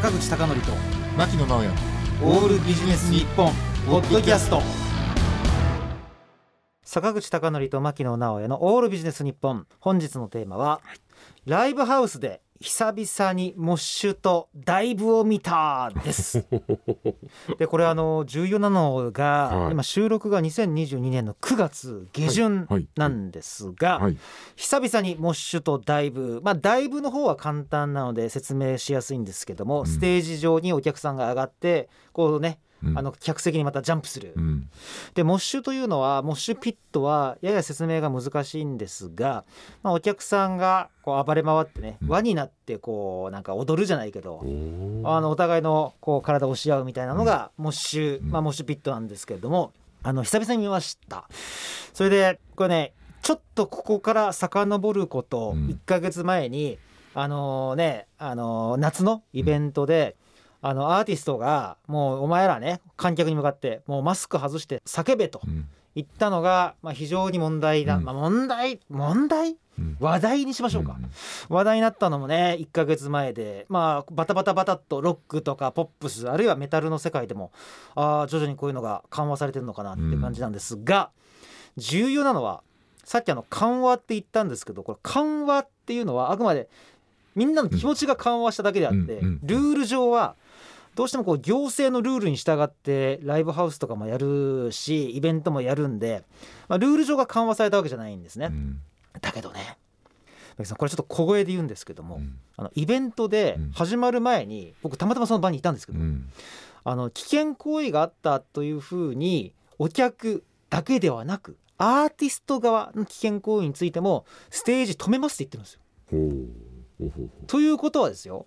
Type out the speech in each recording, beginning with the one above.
坂口孝則と牧野直哉オールビジネス日本ポッドキャスト坂口孝則と牧野直哉のオールビジネス日本。本日のテーマは、ライブハウスで久々にモッシュとダイブを見たです。でこれあの重要なのが、はい。今収録が2022年の9月下旬はい。はい。なんですが、はい。久々にモッシュとダイブ。まあダイブの方は簡単なので説明しやすいんですけども、うん。ステージ上にお客さんが上がってこうね、うんあの客席にまたジャンプする、うん。でモッシュというのはモッシュピットはやや説明が難しいんですが、まあ、お客さんがこう暴れ回ってね、うん。輪になってこうなんか踊るじゃないけどあのお互いのこう体を押し合うみたいなのがモッシュ、うん。まあ、モッシュピットなんですけれどもあの久々に見ました。それでこれねちょっとここから遡ることうん。1ヶ月前に、あのね、あの夏のイベントで、あのアーティストがもうお前らね観客に向かってもうマスク外して叫べとうん。言ったのが、まあ、非常に問題だ、うん。まあ、問題？問題？うん。話題にしましょうか、話題になったのもね1ヶ月前でまあバタバタバタっとロックとかポップスあるいはメタルの世界でもあー徐々にこういうのが緩和されてるのかなって感じなんですが、重要なのはさっきあの緩和って言ったんですけどこれ緩和っていうのはあくまでみんなの気持ちが緩和しただけであって、うんうん。ルール上はどうしてもこう行政のルールに従ってライブハウスとかもやるしイベントもやるんで、まあ、ルール上が緩和されたわけじゃないんですね。うん。だけどね。これちょっと小声で言うんですけども、うん。あのイベントでうん。始まる前に僕たまたまその場にいたんですけど、うん。あの危険行為があったというふうにお客だけではなくアーティスト側の危険行為についてもステージ止めますって言ってるんですよ。ということはですよ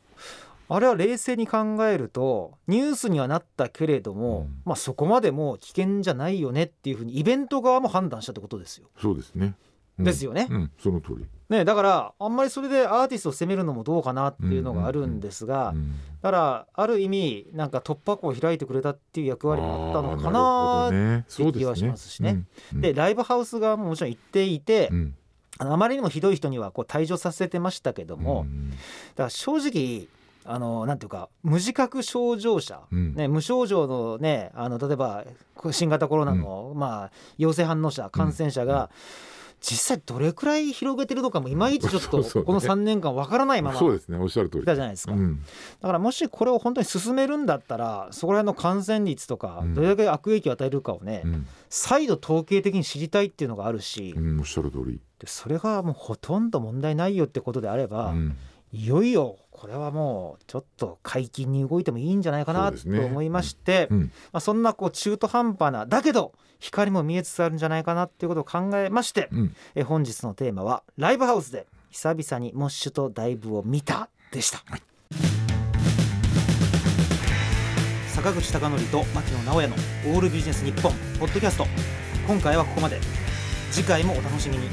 あれは冷静に考えるとニュースにはなったけれども、うん。まあ、そこまでもう危険じゃないよねっていうふうにイベント側も判断したってことですよ。うそうですね。うん。ですよね。うん。その通り。ね、だからあんまりそれでアーティストを責めるのもどうかなっていうのがあるんですが、うん。だからある意味なんか突破口を開いてくれたっていう役割もあったのかなあーるほどね。そうですね。気はしますしね。うん。でライブハウス側ももちろん言っていて、うん。あまりにもひどい人にはこう退場させてましたけども、うん。だから正直あのなんていうか無自覚症状者、うん。ね、無症状のねあの例えば新型コロナの、まあ、陽性反応者感染者が、実際どれくらい広げてるのかもいまいちちょっと この3年間わからないままそうですね。おっしゃる通り。いたじゃないですか。うん。だからもしこれを本当に進めるんだったらそこら辺の感染率とかうん。どれだけ悪影響を与えるかをね、うん。再度統計的に知りたいっていうのがあるし、うん。おっしゃる通り。でそれがもうほとんど問題ないよってことであれば、うんいよいよこれはもうちょっと解禁に動いてもいいんじゃないかなと思いましてうん。まあ、そんなこう中途半端なだけど光も見えつつあるんじゃないかなっていうことを考えまして、うん。え本日のテーマはライブハウスで久々にモッシュとダイブを見たでした、坂口孝則と牧野直哉のオールビジネス日本ポッドキャスト。今回はここまで。次回もお楽しみに